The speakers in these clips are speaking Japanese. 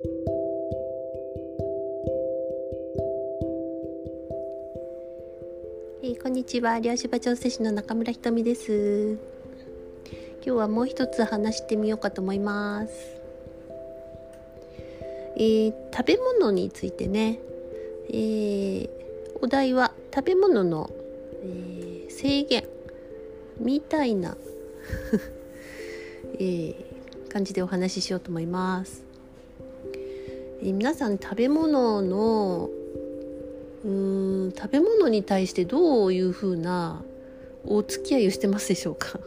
えー、こんにちは。漁師場調整士の中村ひとみです。今日はもう一つ話してみようかと思います。えー、食べ物についてね、えー、お題は食べ物の、えー、制限。みたいな、えー、感じでお話ししようと思います、え、皆さん食べ物のうん食べ物に対してどういうふうなお付き合いをしてますでしょうか？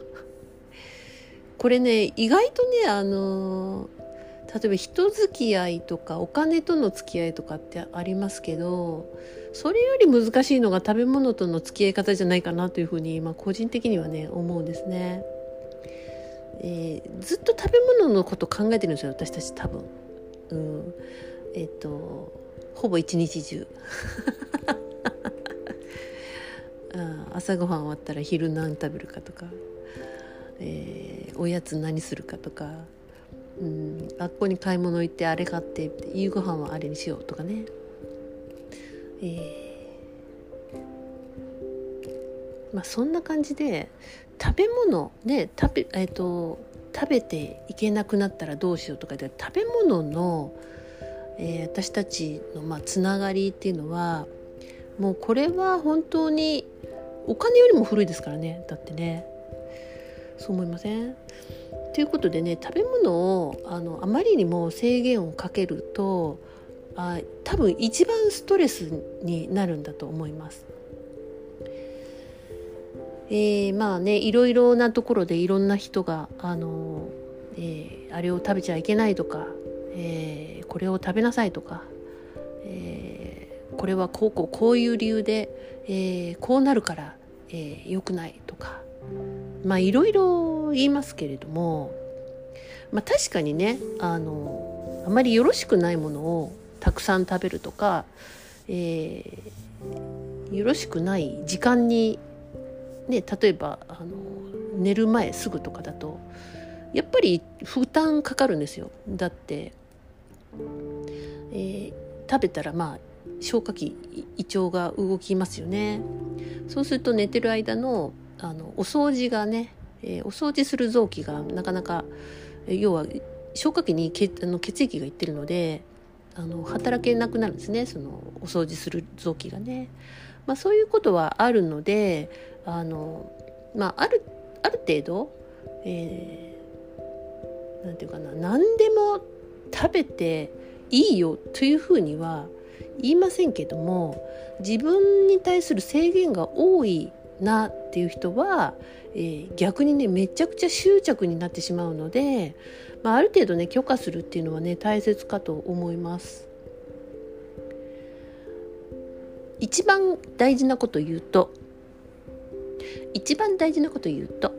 これね意外とねあの例えば人付き合いとかお金との付き合いとかってありますけどそれより難しいのが食べ物との付き合い方じゃないかなというふうに、まあ、個人的にはね思うんですね、えー、ずっと食べ物のこと考えてるんですよ私たち多分。うん。えっ、とほぼ一日中。朝ごはん終わったら昼何食べるかとか、えー、おやつ何するかとか、うん、学校に買い物行ってあれ買って夕ご飯はあれにしようとかね、えー、まあそんな感じで食べ物ね食べ,、えーと、食べていけなくなったらどうしようとかで食べ物のえー、私たちのまあつながりっていうのはもうこれは本当にお金よりも古いですからね。だってね。そう思いません？ということでね食べ物をあのあまりにも制限をかけるとあ多分一番ストレスになるんだと思います。えー、まあねいろいろなところでいろんな人があの、えー、あれを食べちゃいけないとかえー、これを食べなさいとか、えー、これはこうこうこういう理由で、えー、こうなるから、えー、良くないとかまあいろいろ言いますけれども、まあ、確かにねあのあまりよろしくないものをたくさん食べるとか、えー、よろしくない時間に、ね、例えばあの寝る前すぐとかだとやっぱり負担かかるんですよ。だってえー、食べたらまあ消化器胃腸が動きますよねそうすると寝てる間のあのお掃除がね、えー、お掃除する臓器がなかなか要は消化器に血あの血液がいってるのであの働けなくなるんですねそのお掃除する臓器がね。まあ、そういうことはあるのであの、まあ、あるある程度、えー、なんていうかな何でも食べていいよというふうには言いませんけども自分に対する制限が多いなっていう人は、えー、逆にねめちゃくちゃ執着になってしまうので、まあ、ある程度ね許可するっていうのはね大切かと思います。一番大事なこと言うと一番大事なこと言うと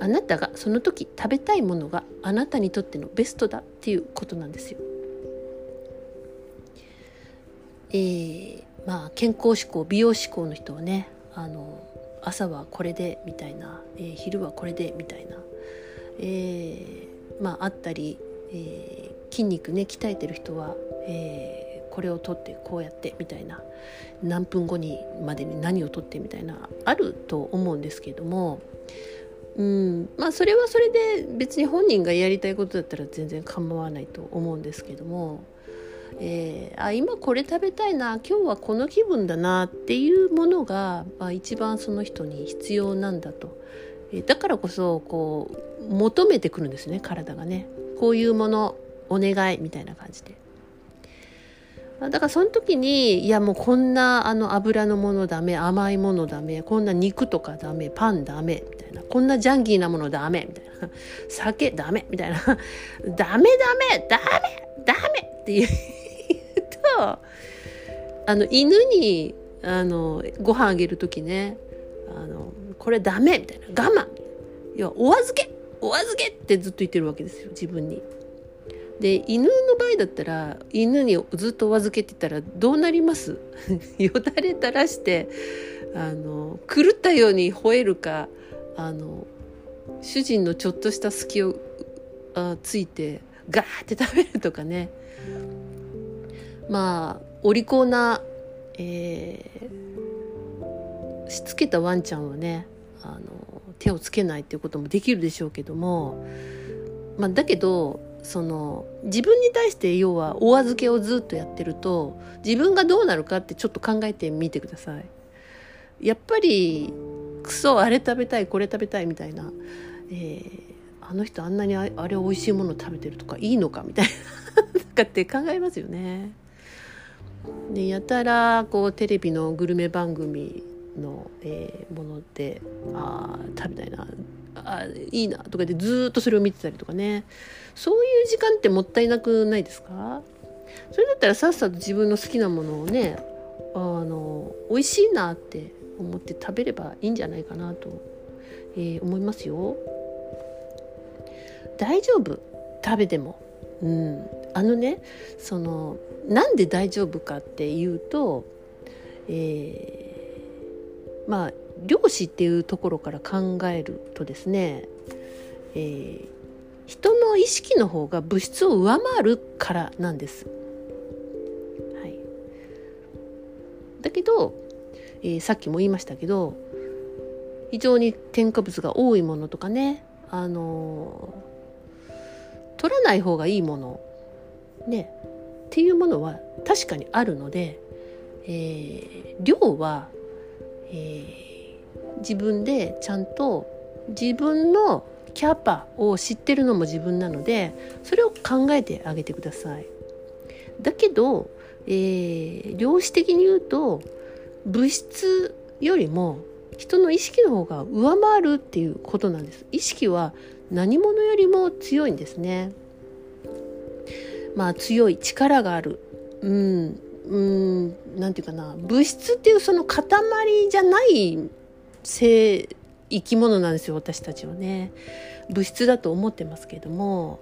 あなたがその時食べたいものがあなたにとってのベストだっていうことなんですよ。えー、まあ健康志向美容志向の人はねあの朝はこれでみたいな、えー、昼はこれでみたいな、えー、まああったり、えー、筋肉ね鍛えてる人は、えー、これを取ってこうやってみたいな何分後にまでに何を取ってみたいなあると思うんですけれどもうん。まあそれはそれで別に本人がやりたいことだったら全然構わないと思うんですけども、えー、あ今これ食べたいな今日はこの気分だなっていうものが、まあ、一番その人に必要なんだと、えー、だからこそこう求めてくるんですね体がね。こういうものお願いみたいな感じで。だからその時にいやもうこんなあの油のものダメ甘いものダメこんな肉とかダメパンダメみたいなこんなジャンキーなものダメみたいな 酒ダメみたいなダメダメダメダメって言うとあの犬にあのご飯あげる時ねあのこれダメみたいな我慢いやお預けお預けってずっと言ってるわけですよ自分に。で犬の場合だったら犬にずっとお預けてたらどうなります？よだれ垂らしてあの狂ったように吠えるかあの主人のちょっとした隙をあついてガーって食べるとかね。まあお利口な、えー、しつけたワンちゃんはねあの手をつけないっていうこともできるでしょうけども、まあ、だけどその自分に対して要はお預けをずっとやってると自分がどうなるかってちょっと考えてみてください。やっぱりクソあれ食べたいこれ食べたいみたいな、えー、あの人あんなにあれ美味しいもの食べてるとかいいのかみたいなかって考えますよね。でやたらこうテレビのグルメ番組の、えー、ものであ食べたいなあいいなとかでずっとそれを見てたりとかね。そういう時間ってもったいなくないですか？それだったらさっさと自分の好きなものをねあの美味しいなって思って食べればいいんじゃないかなと、えー、思いますよ。大丈夫？食べても、うん、あのねそのなんで大丈夫かっていうと、えー、まあ漁師っていうところから考えるとですね、えー、人の意識の方が物質を上回るからなんです。はい、だけど、えー、さっきも言いましたけど非常に添加物が多いものとかね、あのー、取らない方がいいものねっていうものは確かにあるので、えー、量は、えー、自分でちゃんと自分のキャパを知ってるのも自分なのでそれを考えてあげてください。だけど、えー、量子的に言うと物質よりも人の意識の方が上回るっていうことなんです。意識は何者よりも強いんですね。まあ強い力がある。うん、うん、なていうかな、物質っていうその塊じゃない生生き物なんですよ、私たちはね。物質だと思ってますけれども、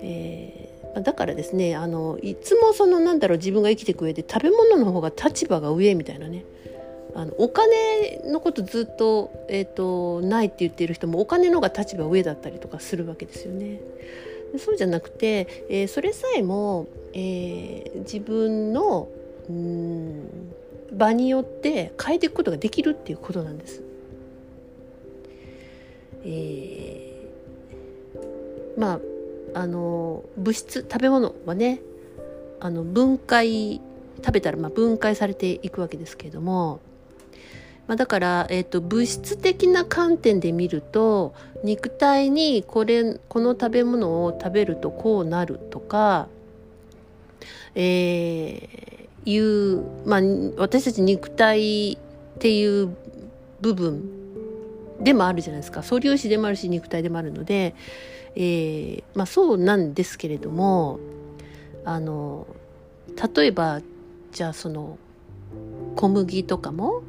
えー、だからですね、あの、いつもそのなんだろう、自分が生きていく上で食べ物の方が立場が上みたいなね。あのお金のことずっと,、えーとないって言ってる人もお金の方が立場上だったりとかするわけですよね。そうじゃなくて、えー、それさえも、えー、自分のうん場によって変えていくことができるっていうことなんです。えー、まああの物質食べ物はねあの分解食べたらまあ分解されていくわけですけれどもまあ、だから、えーと、物質的な観点で見ると肉体にこれこの食べ物を食べるとこうなるとか、えー、いう、まあ、私たち肉体っていう部分でもあるじゃないですか。素粒子でもあるし肉体でもあるので、えーまあ、そうなんですけれどもあの例えばじゃあその小麦とかも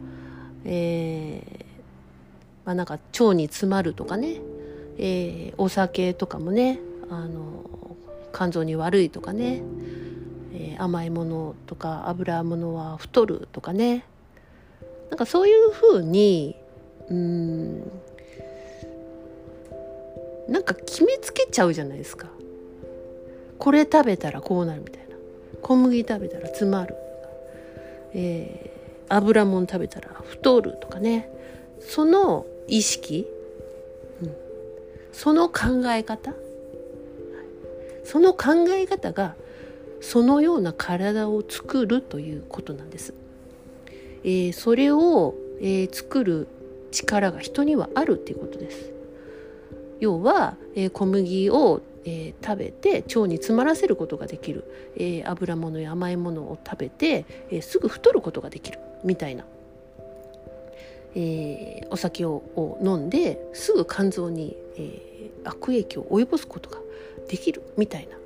えー、まあ、なんか腸に詰まるとかね、えー、お酒とかもねあの肝臓に悪いとかね、えー、甘いものとか油物は太るとかね。なんかそういうふうにうんなんか決めつけちゃうじゃないですか。これ食べたらこうなるみたいな。小麦食べたら詰まる、え油もん食べたら太るとかね。その意識、うん、その考え方。その考え方がそのような体を作るということなんです。えー、それを、えー、作る力が人にはあるっていうことです。要は、えー、小麦をえー、食べて腸に詰まらせることができる、えー、油物や甘いものを食べて、えー、すぐ太ることができる。みたいな、えお酒をを飲んですぐ肝臓に、え悪影響を及ぼすことができる。みたいな。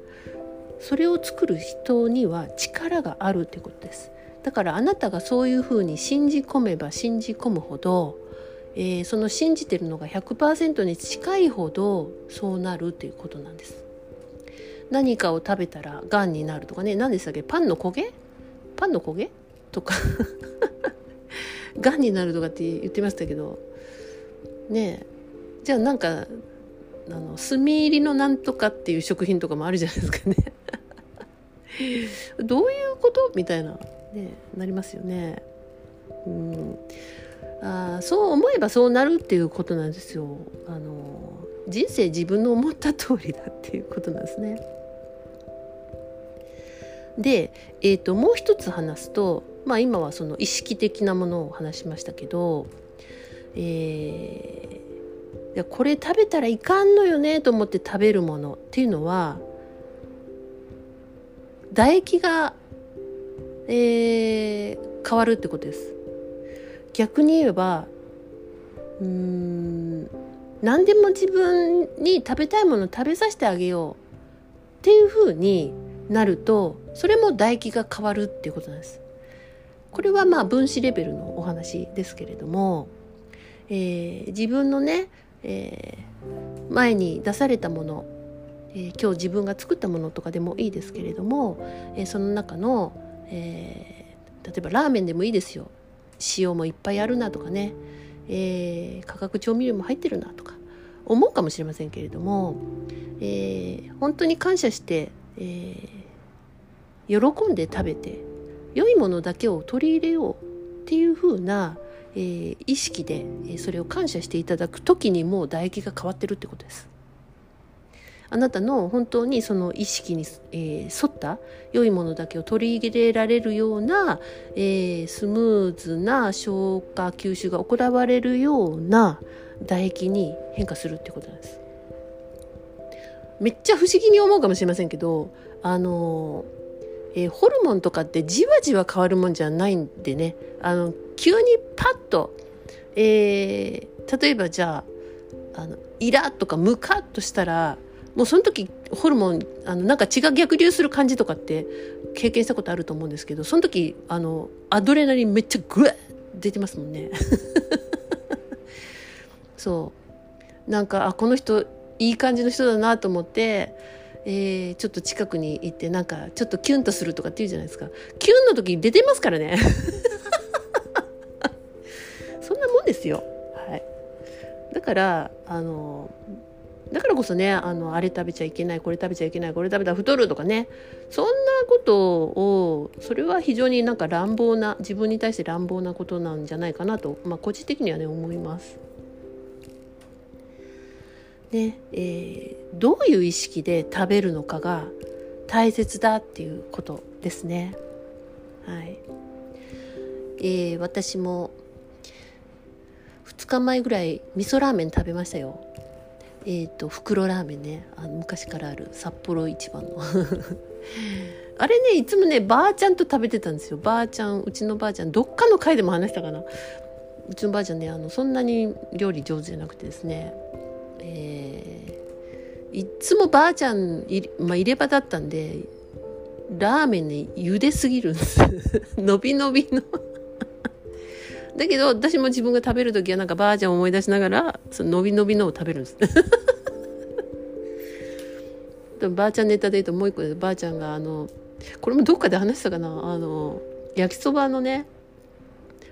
それを作る人には力があるということです。だからあなたがそういうふうに信じ込めば信じ込むほどえー、その信じてるのが100%に近いほどそうなるということなんです。何かを食べたらがんになるとかね。何でしたっけ？パンの焦げ？パンの焦げ？とか。がんになるとかって言ってましたけど。ねじゃあなんかあの炭入りのなんとかっていう食品とかもあるじゃないですかね。どういうこと？みたいな、ね、なりますよね。うんあそう思えばそうなるっていうことなんですよ。あの人生自分の思った通りだっていうことなんですね。で、えーと、もう一つ話すと、まあ、今はその意識的なものを話しましたけど、えー、これ食べたらいかんのよねと思って食べるものっていうのは唾液が、えー、変わるってことです。逆に言えばうーん何でも自分に食べたいもの食べさせてあげようっていうふうになるとそれも唾液が変わるっていうことなんです。これはまあ分子レベルのお話ですけれども、えー、自分のね、えー、前に出されたもの、えー、今日自分が作ったものとかでもいいですけれども、えその中の、え例えばラーメンでもいいですよ。塩もいっぱいあるなとかね、え化学調味料も入ってるなとか。思うかもしれませんけれども、え本当に感謝して、え喜んで食べて良いものだけを取り入れようっていう風な、え、意識でそれを感謝していただく時にもう唾液が変わってるってことです。あなたの本当にその意識に、えー、沿った良いものだけを取り入れられるような、えー、スムーズな消化吸収が行われるような唾液に変化するってことなんです。めっちゃ不思議に思うかもしれませんけどあのーえー、ホルモンとかってじわじわ変わるもんじゃないんでねあの急にパッと、えー、例えばじゃああのイラッとかムカッとしたらもうその時ホルモンあのなんか血が逆流する感じとかって経験したことあると思うんですけどその時あのアドレナリンめっちゃグワッ出てますもんね。そう。なんかあこの人いい感じの人だなと思ってえー、ちょっと近くに行ってなんかちょっとキュンとするとかって言うじゃないですか。キュンの時に出てますからね。そんなもんですよ。はい。だからあのだからこそねあのあれ食べちゃいけないこれ食べちゃいけないこれ食べたら太るとかねそんなことをそれは非常になんか乱暴な自分に対して乱暴なことなんじゃないかなと、まあ、個人的にはね思います。ねえー、どういう意識で食べるのかが大切だっていうことですね。はいえー、私も2日前ぐらい味噌ラーメン食べましたよ。えっ、ー、と袋ラーメンね。あの昔からある札幌一番の。あれねいつもねばあちゃんと食べてたんですよ。ばあちゃんうちのばあちゃんどっかの回でも話したかな。うちのばあちゃんねあのそんなに料理上手じゃなくてですね。えー、いつもばあちゃんい,、まあ、入れ歯だったんでラーメンね茹ですぎるんです。伸び伸びの。だけど私も自分が食べる時はなんかばあちゃんを思い出しながらその伸び伸びのを食べるんです。でばあちゃんネタで言うともう一個でばあちゃんがあのこれもどっかで話したかな？あの焼きそばのね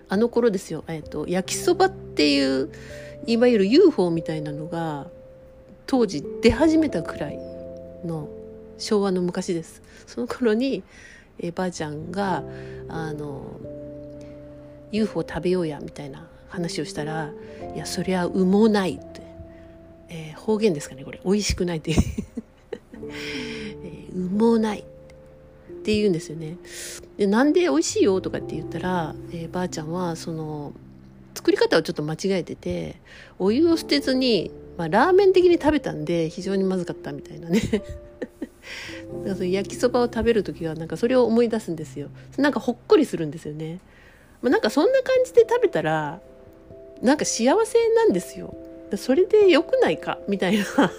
あの頃ですよ、えっと、焼きそばっていういわゆる UFO みたいなのが当時出始めたくらいの昭和の昔です。その頃に、えばあちゃんがあの UFO 食べようやみたいな話をしたら「いやそりゃうもない」って、えー、方言ですかねこれ。美味しくないって。えー、うもないって。言うんですよね。でなんで美味しいよとかって言ったら、えー、ばあちゃんはその作り方をちょっと間違えててお湯を捨てずに、まあ、ラーメン的に食べたんで非常にまずかったみたいなね。焼きそばを食べる時はなんかそれを思い出すんですよ。なんかほっこりするんですよね、まあ、なんかそんな感じで食べたらなんか幸せなんですよ。それで良くないか？みたいな。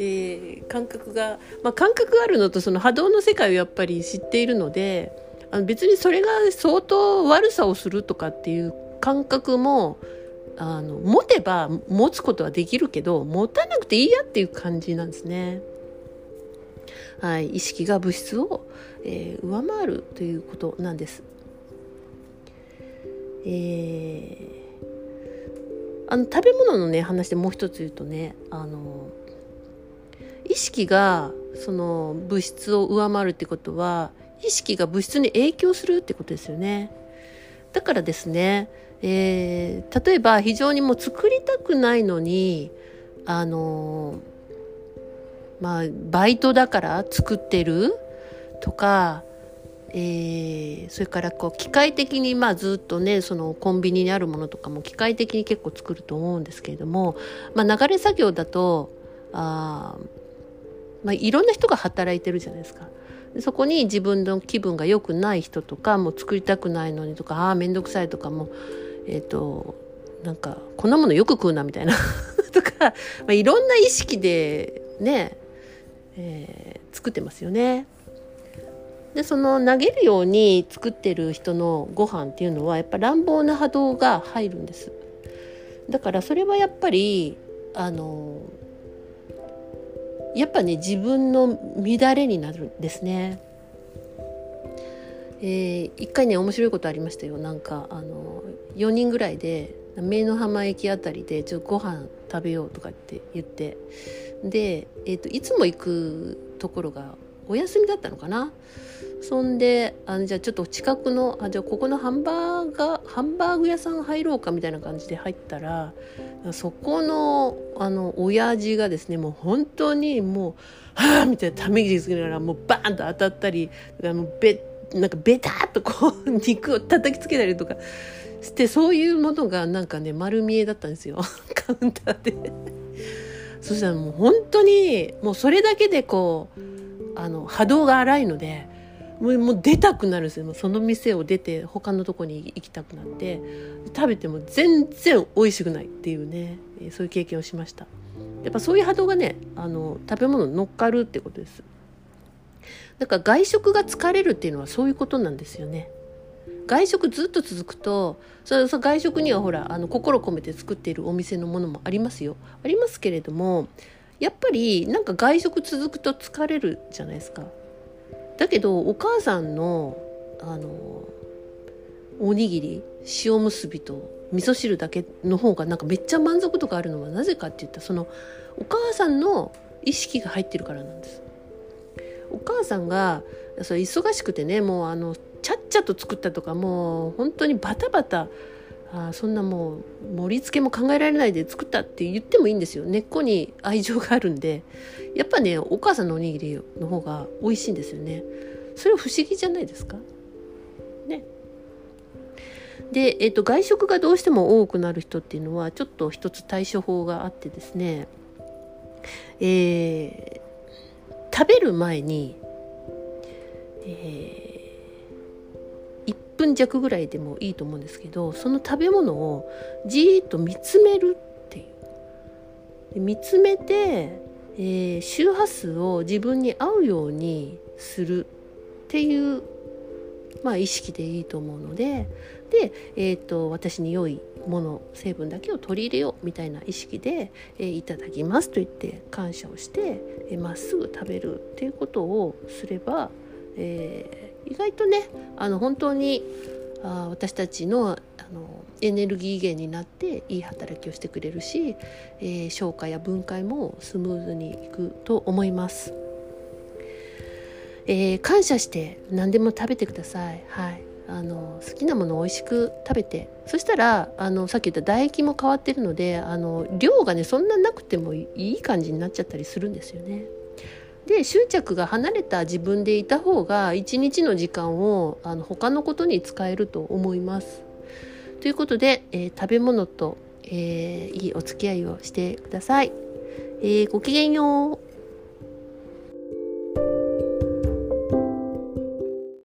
えー、感覚が、まあ、感覚があるのとその波動の世界をやっぱり知っているのであの別にそれが相当悪さをするとかっていう感覚もあの持てば持つことはできるけど持たなくていいやっていう感じなんですね。はい、意識が物質を、えー、上回るということなんです。えー、あの食べ物のね話でもう一つ言うとねあの意識がその物質を上回るってことは意識が物質に影響するってことですよね。だからですね、えー、例えば非常にもう作りたくないのにあのまあバイトだから作ってるとかえー、それからこう機械的にまあずっとねそのコンビニにあるものとかも機械的に結構作ると思うんですけれども、まあ、流れ作業だとあ、まあ、いろんな人が働いてるじゃないですか。そこに自分の気分が良くない人とかもう作りたくないのにとかああ面倒くさいとかもえっ、ー、となんかこんなものよく食うなみたいな とか、まあ、いろんな意識でね、えー、作ってますよね。でその投げるように作ってる人のご飯っていうのはやっぱ乱暴な波動が入るんです。だからそれはやっぱりあのやっぱね自分の乱れになるんですね。えー、一回ね面白いことありましたよ。なんかあの4人ぐらいで目の浜駅あたりでちょっとご飯食べようとかって言って。で、えーといつも行くところがお休みだったのかなそんであのじゃあちょっと近くのあじゃあここのハンバーガーハンバーグ屋さん入ろうかみたいな感じで入ったらそこのあの親父がですねもう本当にもう「はあ」みたいなため息つけながらもうバーンと当たったりもうべなんかベタっとこう 肉を叩きつけたりとかしてそういうものがなんかね丸見えだったんですよ カウンターで。そしたらもう本当にもうそれだけでこうあの波動が荒いのでもうもう出たくなるんですよ。その店を出て他のとこに行きたくなって食べても全然美味しくないっていうねそういう経験をしました。やっぱそういう波動がねあの食べ物に乗っかるってことです。だから外食が疲れるっていうのはそういうことなんですよね。外食ずっと続くとその外食にはほらあの心込めて作っているお店のものもありますよ。ありますけれどもやっぱりなんか外食続くと疲れるじゃないですかだけどお母さんのあのおにぎり塩むすびと味噌汁だけの方がなんかめっちゃ満足度があるのはなぜかって言ったらそのお母さんの意識が入ってるからなんです。お母さんがそれ忙しくてねもうあのちゃっちゃと作ったとかもう本当にバタバタあそんなもう盛り付けも考えられないで作ったって言ってもいいんですよ。根っこに愛情があるんで。やっぱねお母さんのおにぎりの方が美味しいんですよね。それは不思議じゃないですか？ね。で、えーと、外食がどうしても多くなる人っていうのはちょっと一つ対処法があってですね。えー、食べる前に、えー分弱ぐらいでもいいと思うんですけどその食べ物をじーっと見つめるっていう。見つめて、えー、周波数を自分に合うようにするっていうまあ、意識でいいと思うので。で、えーと、私に良いもの成分だけを取り入れようみたいな意識で、えー、いただきますと言って感謝をしてま、えー、っすぐ食べるっていうことをすれば、えー意外とねあの本当にあ私たちのあのエネルギー源になっていい働きをしてくれるし、えー、消化や分解もスムーズにいくと思います。えー、感謝して何でも食べてください。はい。あの好きなものを美味しく食べてそしたらあのさっき言った唾液も変わってるのであの量がねそんななくてもいい感じになっちゃったりするんですよね。で執着が離れた自分でいた方が一日の時間をあの他のことに使えると思います。ということで、えー、食べ物と、えー、いいお付き合いをしてください。えー、ごきげんよう。